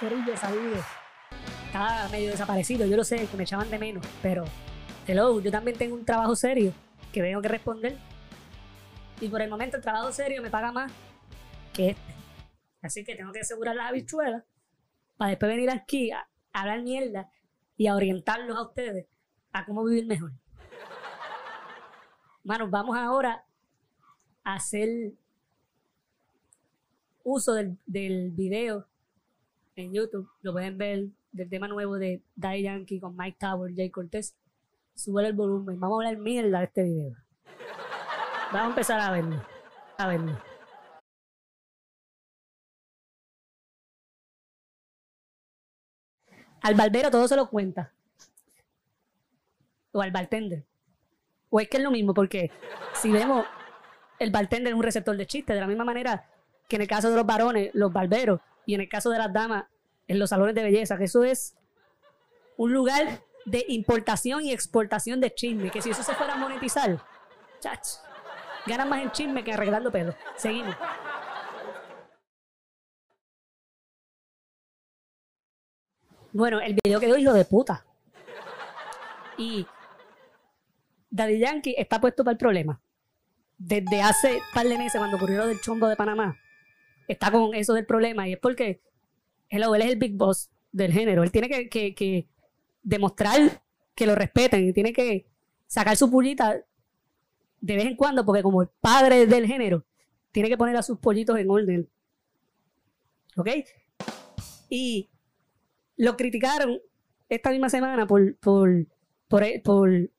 Corillo, saludos. Estaba medio desaparecido, yo lo sé, que me echaban de menos, pero hello, yo también tengo un trabajo serio que tengo que responder. Y por el momento el trabajo serio me paga más que este. Así que tengo que asegurar las habichuelas para después venir aquí a, hablar mierda y a orientarlos a ustedes a cómo vivir mejor. Manos, vamos ahora a hacer uso del video en YouTube. Lo pueden ver del tema nuevo de Die Yankee con Mike Tower, Jay Cortez. Sube el volumen. Vamos a hablar mierda de este video. Vamos a empezar a verlo. A verlo. Al barbero todo se lo cuenta. O al bartender. O es que es lo mismo, porque si vemos, el bartender es un receptor de chistes, de la misma manera que en el caso de los varones, los barberos, y en el caso de las damas, en los salones de belleza, que eso es un lugar de importación y exportación de chisme, que si eso se fuera a monetizar, chach, ganan más en chisme que arreglando pelo. Seguimos. Bueno, el video quedó hijo de puta. Y Daddy Yankee está puesto para el problema. Desde hace par de meses, cuando ocurrió lo del chombo de Panamá, está con eso del problema. Y es porque hello, él es el big boss del género. Él tiene que, que- demostrar que lo respeten y tiene que sacar su pullita de vez en cuando, porque como el padre del género, tiene que poner a sus pollitos en orden. ¿Ok? Y lo criticaron esta misma semana por, por, por, por,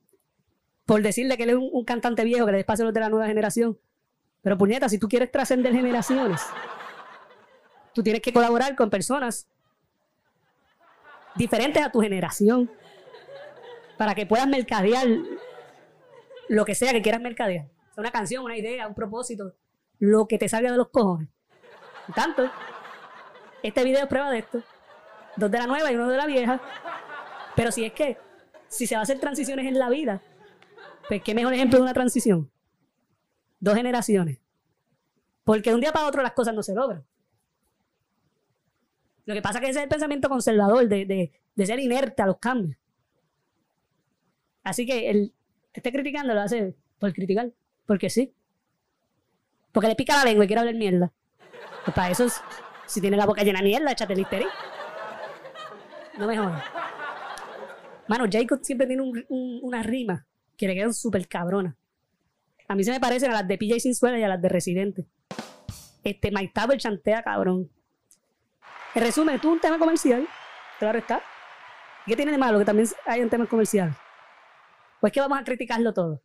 por decirle que él es un, un cantante viejo, que le despacio los de la nueva generación. Pero puñeta, si tú quieres trascender generaciones, tú tienes que colaborar con personas diferentes a tu generación para que puedas mercadear lo que sea que quieras mercadear. Una canción, una idea, un propósito, lo que te salga de los cojones. Y tanto, este video es prueba de esto. Dos de la nueva y uno de la vieja. Pero si es que, si se va a hacer transiciones en la vida, pues qué mejor ejemplo de una transición. Dos generaciones. Porque de un día para otro las cosas no se logran. Lo que pasa es que ese es el pensamiento conservador de, de- ser inerte a los cambios. Así que el que esté criticando lo hace por criticar, porque sí. Porque le pica la lengua y quiere hablar mierda. Pues para eso, es- si tiene la boca llena de mierda, échate listerín. No me jodas. Mano, Jacob siempre tiene un- un- una rima que le quedan súper cabronas. A mí se me parecen a las de PJ Sinzuela y a las de Residente. Este, Mike Tower chantea cabrón. En resumen, tú un tema comercial, claro está. ¿Qué tiene de malo que también hay un tema comercial? Pues que vamos a criticarlo todo.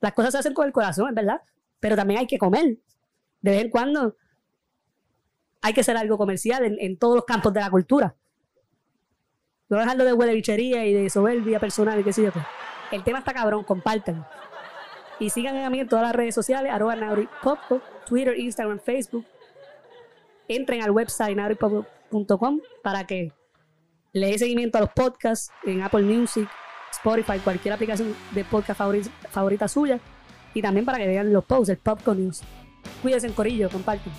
Las cosas se hacen con el corazón, es verdad. Pero también hay que comer. De vez en cuando hay que hacer algo comercial en, todos los campos de la cultura. No dejarlo de huelebichería y de soberbia personal y qué sé yo. qué. El tema está cabrón, compártanlo. Y sigan a mí en todas las redes sociales, arroba nauripopco, Twitter, Instagram, Facebook. Entren al website nauripopco.com para que le dé seguimiento a los podcasts en Apple Music, Spotify, cualquier aplicación de podcast favori- favorita suya. Y también para que vean los posts, el Popcorn News. Cuídense en corillo, compartan.